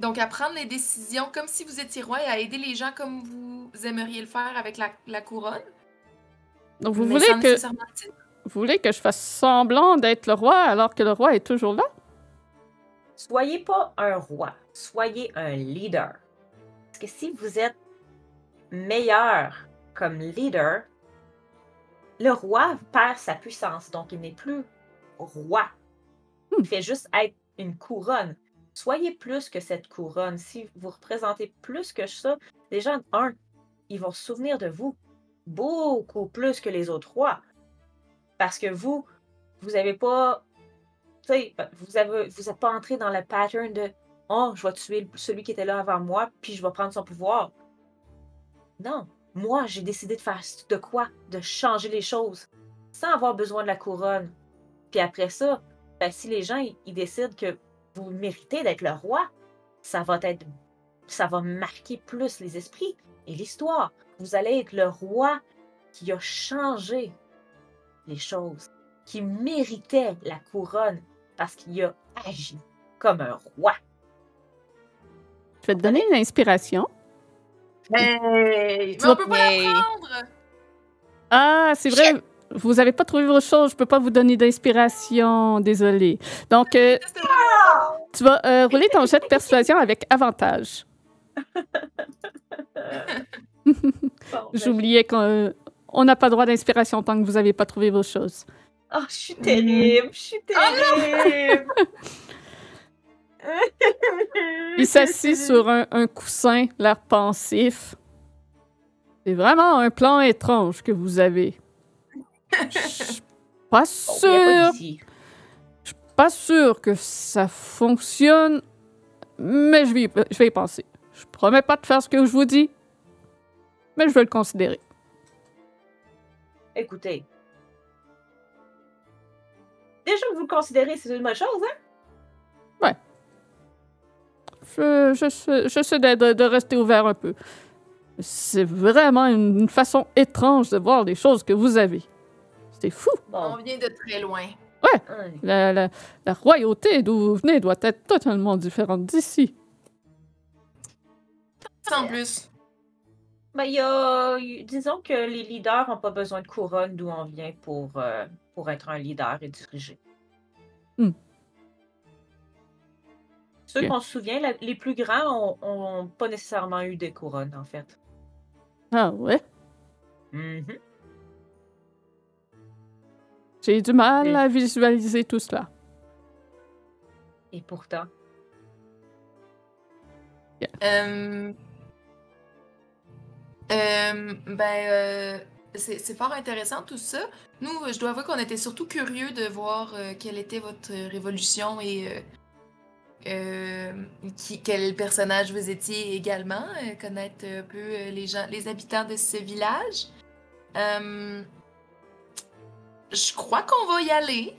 Donc, à prendre les décisions comme si vous étiez roi et à aider les gens comme vous aimeriez le faire avec la, la couronne. Donc vous mais voulez sans que vous voulez que je fasse semblant d'être le roi alors que le roi est toujours là? Soyez pas un roi, soyez un leader. Parce que si vous êtes meilleur comme leader, le roi perd sa puissance, donc il n'est plus roi. Hmm. Il fait juste être une couronne. Soyez plus que cette couronne. Si vous représentez plus que ça, les gens, un, ils vont se souvenir de vous beaucoup plus que les autres rois. Parce que vous, vous n'avez pas vous avez, vous n'êtes pas entré dans le pattern de Oh, je vais tuer celui qui était là avant moi, puis je vais prendre son pouvoir. Non, moi, j'ai décidé de faire de quoi? De changer les choses, sans avoir besoin de la couronne. Puis après ça, ben, si les gens ils décident que vous méritez d'être le roi, ça va être, ça va marquer plus les esprits et l'histoire. Vous allez être le roi qui a changé les choses, qui méritait la couronne parce qu'il a agi comme un roi. Je vais te donner une inspiration. Hey, Tu mais on vas- peut pas l'apprendre! Ah, c'est vrai, vous n'avez pas trouvé vos choses, je peux pas vous donner d'inspiration, désolé. Donc, euh, tu vas euh, rouler ton jet de persuasion avec avantage. Ben, J'oubliais qu'on on n'a pas droit d'inspiration tant que vous n'avez pas trouvé vos choses. Oh, je suis terrible, je suis terrible. Il s'assit sur un, un coussin, l'air pensif. C'est vraiment un plan étrange que vous avez. Je suis pas sûr, je suis pas sûr que ça fonctionne, mais je vais, y- je vais y penser. Je promets pas de faire ce que je vous dis, mais je vais le considérer. Écoutez. Déjà que vous le considérez, c'est une bonne chose, hein? Je, je, sais- j'essaie de, de- de rester ouvert un peu. C'est vraiment une, une façon étrange de voir les choses que vous avez. C'est fou. On vient de très loin. hein. La, la- la royauté d'où vous venez doit être totalement différente d'ici. Sans plus. Ben, y a. Disons que les leaders n'ont pas besoin de couronne d'où on vient pour, euh, pour être un leader et diriger. Hmm. Ceux qu'on se souvient, la- les plus grands ont pas nécessairement eu des couronnes, en fait. Ah ouais? Mhm. J'ai du mal à visualiser tout cela. Et pourtant. Euh, euh, ben, euh, c'est c'est fort intéressant tout ça. Nous, je dois avouer qu'on était surtout curieux de voir euh, quelle était votre révolution et euh, quel personnage vous étiez également, euh, connaître un peu euh, les gens, les habitants de ce village. Je crois qu'on va y aller,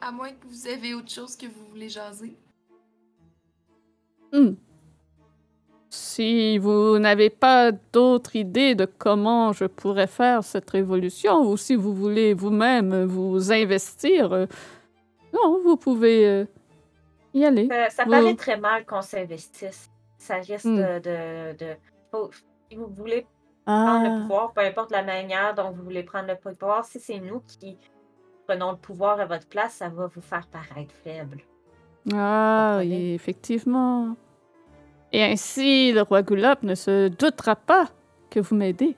à moins que vous avez autre chose que vous voulez jaser. Hmm. Si vous n'avez pas d'autre idée de comment je pourrais faire cette révolution, ou si vous voulez vous-même vous investir, non, vous pouvez y aller. Ça, ça Vous- paraît très mal qu'on s'investisse. Ça risque Hmm. de. de, de- faut- si vous voulez prendre le Ah, pouvoir, peu importe la manière dont vous voulez prendre le pouvoir, si c'est nous qui prenons le pouvoir à votre place, ça va vous faire paraître faible. ah oui, effectivement. Et ainsi, le roi Gulop ne se doutera pas que vous m'aidez.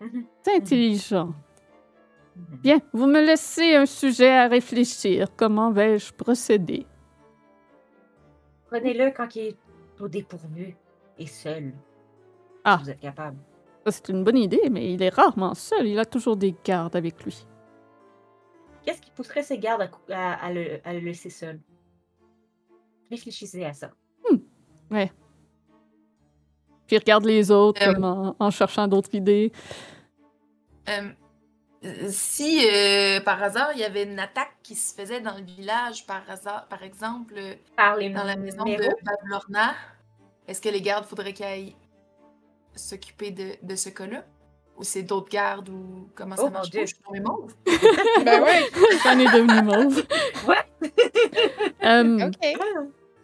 Mhm. C'est intelligent. Mhm. Bien, vous me laissez un sujet à réfléchir. Comment vais-je procéder? Prenez-le quand il est au dépourvu et seul. Ah. Si vous êtes capable. Ça, C'est une bonne idée, mais il est rarement seul. Il a toujours des gardes avec lui. Qu'est-ce qui pousserait ses gardes à, cou- à- à le, à le laisser seul? Réfléchissez à ça. Puis il regarde les autres Euh. comme en, en cherchant d'autres idées. Euh, si euh, par hasard il y avait une attaque qui se faisait dans le village, par hasard, par exemple, euh, Par les dans la maison numéros, de Bavlorna, est-ce que les gardes faudrait qu'ils aillent s'occuper de, de ce cas-là? Ou c'est d'autres gardes ou comment ça Oh, marche? Dieu. Oh, je suis tombée mauve. Ben ouais, J'en est devenu mauve. Ouais. Euh, ok.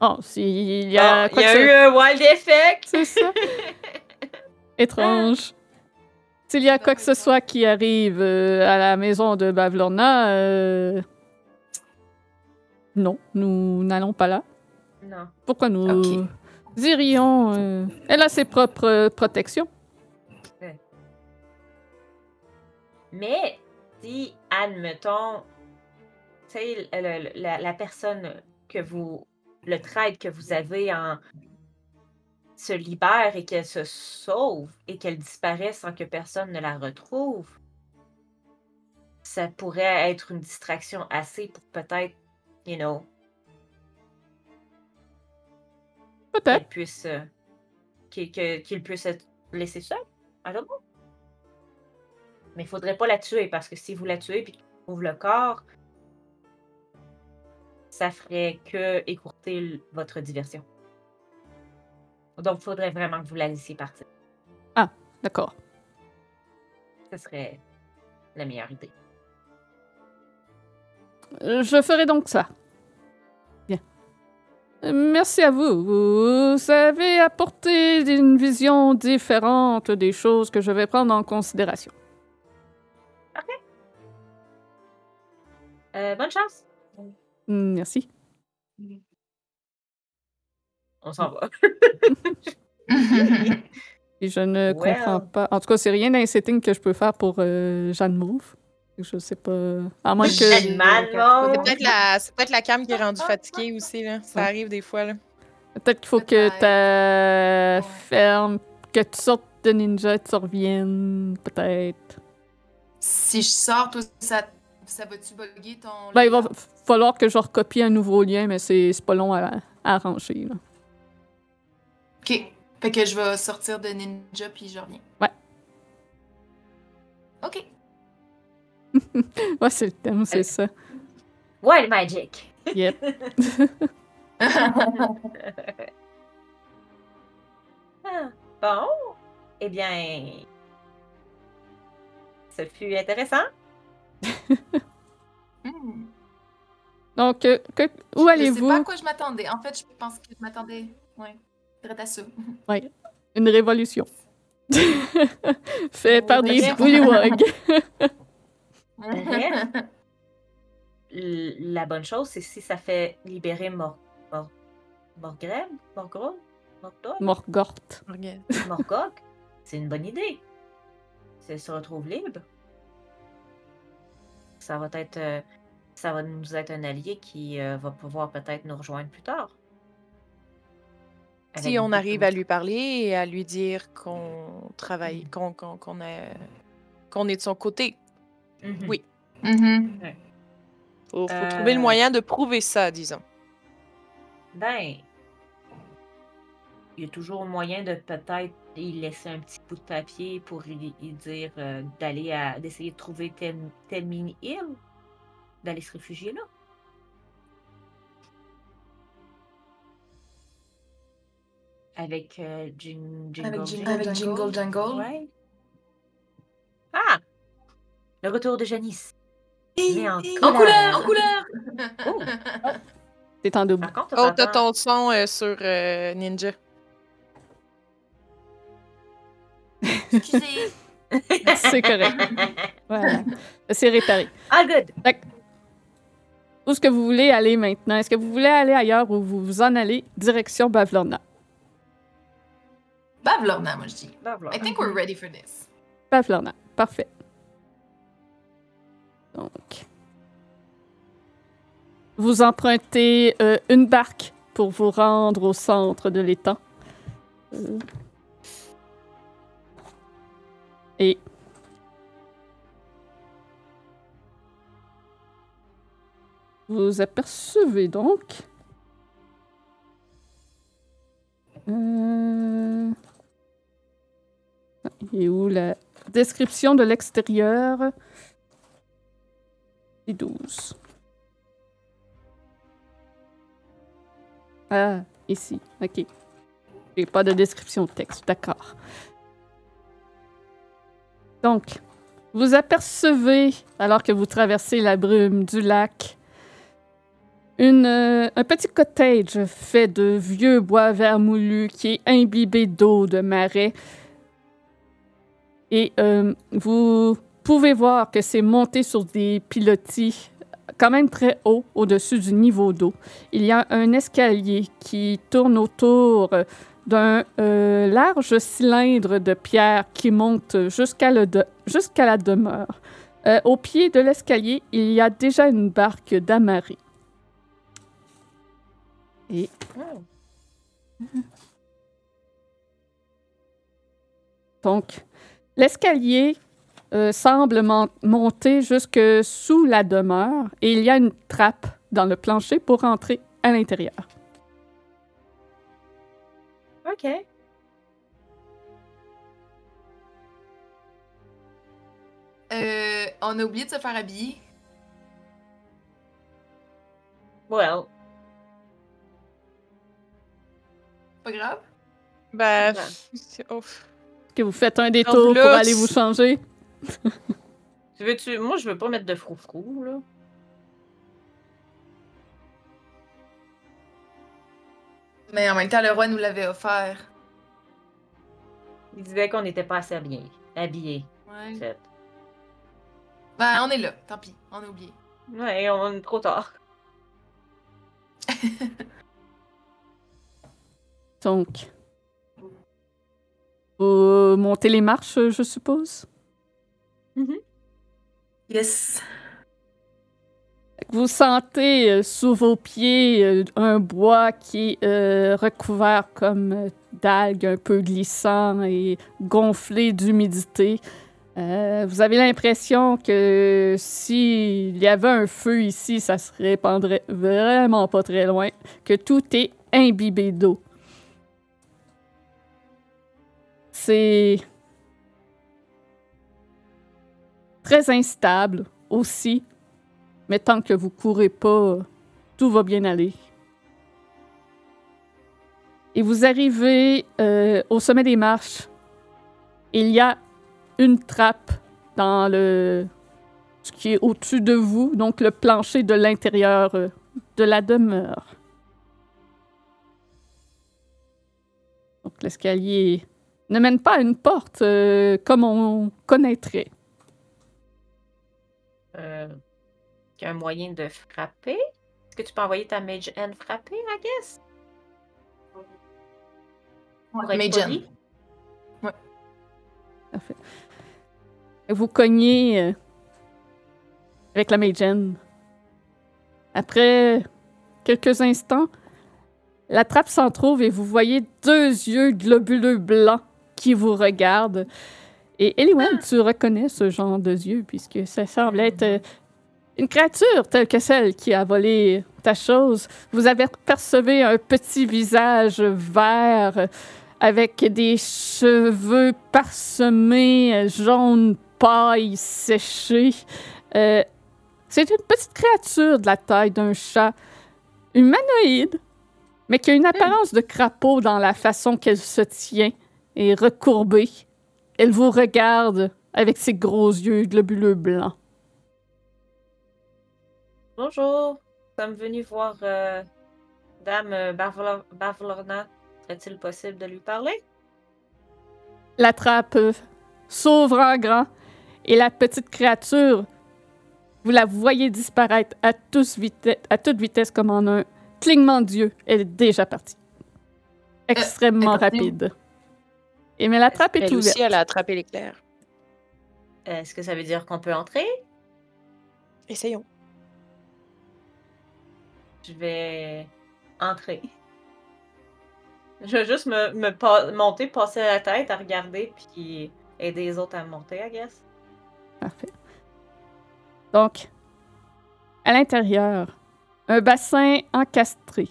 Oh, s'il y a quoi il y a eu un wild effect! C'est ça. Étrange. S'il y a quoi que ce soit qui arrive euh, à la maison de Bavlorna, euh, non, nous n'allons pas là. Non. Pourquoi nous irions euh, Elle a ses propres protections. Mais si, admettons, tu sais, la personne que vous, le trade que vous avez en se libère et qu'elle se sauve et qu'elle disparaît sans que personne ne la retrouve, ça pourrait être une distraction assez pour peut-être, you know, Peut-être. qu'il puisse, euh, qu'il puisse être laissé seul. I don't know. Mais il faudrait pas la tuer parce que si vous la tuez puis qu'il trouve le corps, ça ferait que écourter votre diversion. Donc, il faudrait vraiment que vous la laissiez partir. D'accord. Ce serait la meilleure idée. Euh, Je ferai donc ça. Bien. Euh, Merci à vous. Vous avez apporté une vision différente des choses que je vais prendre en considération. Euh, bonne chance. Mm, Merci. On s'en va. Et je ne Well. comprends pas. En tout cas, c'est rien d'un setting que je peux faire pour euh, Jeanne Mauve. Je sais pas. À moins que. C'est peut-être la, c'est peut-être la cam qui est rendue fatiguée aussi, là. Ça Ouais. arrive des fois, là. Peut-être qu'il faut que Peut-être. ta Ouais. ferme, que tu sortes de ninja et tu reviennes. Peut-être. Si je sors, toi, ça, ça va-tu bugger ton. Ben, il va falloir que je recopie un nouveau lien, mais c'est c'est pas long à, à arranger. Là. Ok. Fait que je vais sortir de Ninja puis je reviens. Ouais. Ok. Ouais, c'est le thème, c'est Allez. ça. Wild Magic. Yep. Ah, Bon. Eh bien. Ce fut intéressant. Hmm. Donc, euh, que- où Je sais pas à allez-vous? quoi je m'attendais. En fait, je pense que je m'attendais. Ouais. À ça. Une révolution. Fait par des bullywugs. La bonne chose, c'est si ça fait libérer Mor... Mor... Mordog? Morgort. C'est une bonne idée. C'est se retrouve libre. Ça va être... euh, ça va nous être un allié qui euh, va pouvoir peut-être nous rejoindre plus tard. Avec Si on arrive à lui parler et à lui dire qu'on travaille, qu'on qu'on est de son côté. Mhm. Oui. Mhm. Faut, faut Euh. trouver le moyen de prouver ça, disons. Ben, il y a toujours moyen de peut-être y laisser un petit bout de papier pour y, y dire euh, d'aller à d'essayer de trouver tel, tel mini île, d'aller se réfugier là. Avec euh, Jing- Jingle, Avec, Jing- Jingle. avec Jingle Jangle. Ouais. Ah! Le retour de Janice. Mais en En couleur, en couleur. Oh. C'est en double. Contre, Oh, t'as ton son euh, sur euh, Ninja. Excusez. C'est correct. Voilà. C'est réparé. Ah, good! Où est-ce que vous voulez aller maintenant? Est-ce que vous voulez aller ailleurs ou vous vous en allez direction Bavlorna? Bavlorna, moi je dis. Blah. I think we're ready for this. Bavlorna. Parfait. Donc. Vous empruntez euh, une barque pour vous rendre au centre de l'étang. Euh. Et. Vous apercevez donc. Euh... Et où la description de l'extérieur? Et 12. Ah, ici. OK. J'ai pas de description de texte. D'accord. Donc, vous apercevez, alors que vous traversez la brume du lac, une, euh, un petit cottage fait de vieux bois vermoulu qui est imbibé d'eau de marais. Et euh, vous pouvez voir que c'est monté sur des pilotis quand même très haut au-dessus du niveau d'eau. Il y a un escalier qui tourne autour d'un euh, large cylindre de pierre qui monte jusqu'à la demeure. Euh, au pied de l'escalier, il y a déjà une barque d'amarré. Et donc, l'escalier euh, semble mon- monter jusque sous la demeure et il y a une trappe dans le plancher pour entrer à l'intérieur. OK. Euh, on a oublié de se faire habiller. Well, Pas grave. Ben, Ouais. c'est- oh. Que vous faites un détour pour aller vous changer? tu veux-tu... Moi, je veux pas mettre de froufrou, là. Mais en même temps, le roi nous l'avait offert. Il disait qu'on n'était pas assez habillés. Habillés, Ouais. Ben, on est là. Tant pis. On a oublié. Ouais, on est trop tard. Donc, vous montez les marches, je suppose? Mhm. Yes. Vous sentez euh, sous vos pieds euh, un bois qui est euh, recouvert comme euh, d'algues un peu glissant et gonflé d'humidité. Euh, vous avez l'impression que s'il y avait un feu ici, ça se répandrait vraiment pas très loin, que tout est imbibé d'eau. C'est très instable aussi, mais tant que vous courez pas, tout va bien aller. Et vous arrivez euh, au sommet des marches. Il y a une trappe dans le ce qui est au-dessus de vous, donc le plancher de l'intérieur euh, de la demeure. Donc l'escalier ne mène pas à une porte euh, comme on connaîtrait. Euh, qu'il y a un moyen de frapper? Est-ce que tu peux envoyer ta Mage Hand frapper, I guess? Être Mage Hand. Parfait. Vous cognez euh, avec la Magen. Après quelques instants, la trappe s'en trouve et vous voyez deux yeux globuleux blancs qui vous regardent. Et Eliwen, tu reconnais ce genre de yeux puisque ça semble être euh, une créature telle que celle qui a volé ta chose. Vous avez percevé un petit visage vert avec des cheveux parsemés, jaune paille séchée. Euh, c'est une petite créature de la taille d'un chat, humanoïde, mais qui a une apparence de crapaud dans la façon qu'elle se tient et recourbée. Elle vous regarde avec ses gros yeux globuleux blancs. Bonjour. Nous sommes venus voir euh, Dame euh, Bavlorna. Serait-il possible de lui parler? La trappe euh, s'ouvre en grand et la petite créature, vous la voyez disparaître à, tous vite- à toute vitesse comme en un clignement d'yeux. Elle est déjà partie. Extrêmement rapide. Et mais la trappe est Elle ouverte. aussi, elle a attrapé l'éclair. Est-ce que ça veut dire qu'on peut entrer? Essayons. Je vais entrer. Je vais juste me, me pa- monter, passer la tête, à regarder, puis aider les autres à monter, I guess. Parfait. Donc, à l'intérieur, un bassin encastré,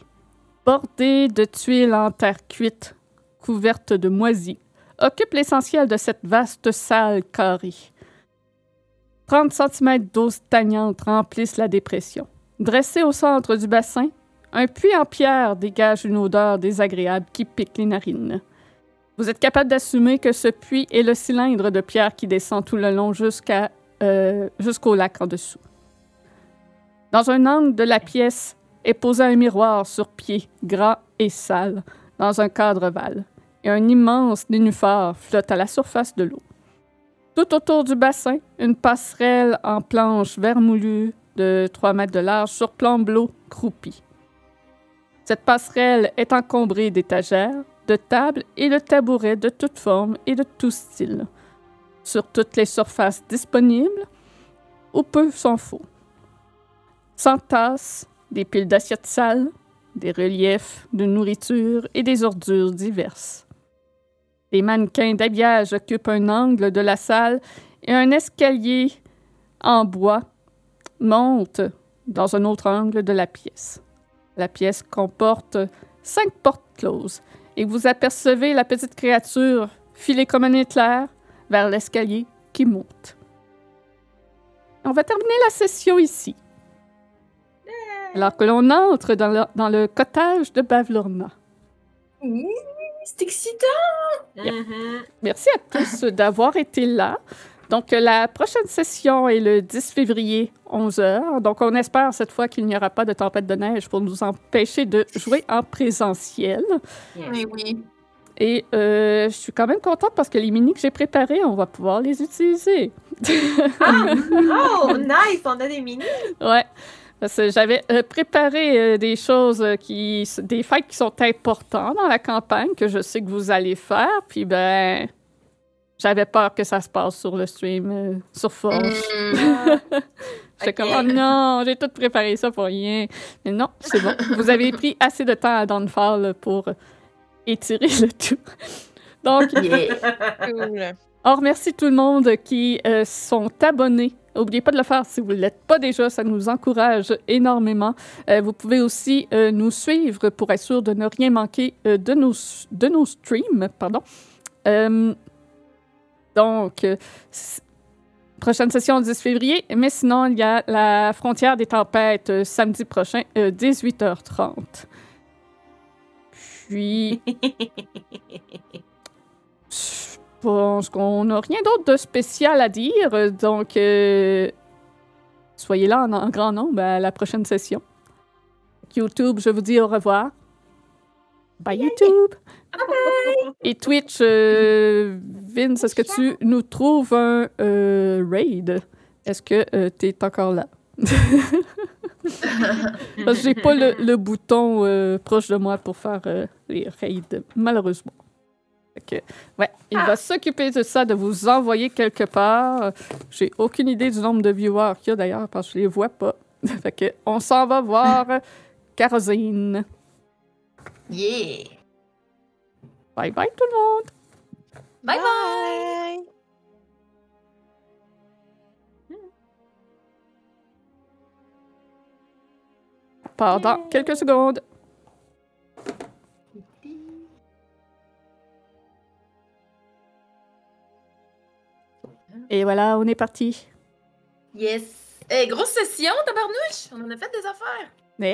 bordé de tuiles en terre cuite, couvertes de moisis, occupe l'essentiel de cette vaste salle carrée. 30 cm d'eau stagnante remplissent la dépression. Dressé au centre du bassin, un puits en pierre dégage une odeur désagréable qui pique les narines. Vous êtes capable d'assumer que ce puits est le cylindre de pierre qui descend tout le long jusqu'à euh, jusqu'au lac en dessous. Dans un angle de la pièce est posé un miroir sur pied, gras et sale, dans un cadre val, un immense nénuphar flotte à la surface de l'eau. Tout autour du bassin, une passerelle en planche vermoulue de 3 mètres de large surplombe l'eau croupie. Cette passerelle est encombrée d'étagères, de tables et de tabourets de toutes formes et de tout style sur toutes les surfaces disponibles, ou peu s'en faut. S'entassent des piles d'assiettes sales, des reliefs de nourriture et des ordures diverses. Des mannequins d'habillage occupent un angle de la salle et un escalier en bois monte dans un autre angle de la pièce. La pièce comporte cinq portes closes et vous apercevez la petite créature filée comme un éclair vers l'escalier qui monte. On va terminer la session ici. Alors que l'on entre dans le, dans le cottage de Bavlorna. Mmh, c'est excitant! Yep. Mhm. Merci à tous d'avoir été là. Donc, euh, la prochaine session est le 10 février, 11h. Donc, on espère cette fois qu'il n'y aura pas de tempête de neige pour nous empêcher de jouer en présentiel. Mais oui. Et euh, je suis quand même contente parce que les minis que j'ai préparés, on va pouvoir les utiliser. Ah! Oh, nice! On a des mini! Ouais. Parce que j'avais euh, préparé euh, des choses euh, qui. des fêtes qui sont importantes dans la campagne que je sais que vous allez faire. Puis ben. J'avais peur que ça se passe sur le stream, euh, sur Forge. Mm. J'étais Ok. comme, oh non, j'ai tout préparé ça pour rien. Mais non, c'est bon. Vous avez pris assez de temps à Downfall pour étirer le tout. Donc, Yeah. Cool. on remercie tout le monde qui euh, sont abonnés. N'oubliez pas de le faire si vous ne l'êtes pas déjà, ça nous encourage énormément. Euh, vous pouvez aussi euh, nous suivre pour être sûr de ne rien manquer euh, de, nos, de nos streams. Pardon. Donc, prochaine session le 10 février, mais sinon, il y a la frontière des tempêtes samedi prochain, euh, 18h30. Puis, pense qu'on n'a rien d'autre de spécial à dire, donc euh, soyez là en, en grand nombre à la prochaine session. YouTube, je vous dis au revoir. Bye YouTube! Et Twitch, euh, Vince, est-ce que tu nous trouves un euh, raid? Est-ce que tu es encore là? Parce que j'ai pas le, le bouton proche de moi pour faire les raids, malheureusement. Que, ouais, il va s'occuper de ça, de vous envoyer quelque part. J'ai aucune idée du nombre de viewers qu'il y a d'ailleurs, parce que je les vois pas. fait que, on s'en va voir Carosine. Yeah. Bye bye tout le monde! Bye bye. Bye. Pendant quelques secondes. Et voilà, on est parti. Yes. Eh, grosse session, tabarnouche. On en a fait des affaires. Mais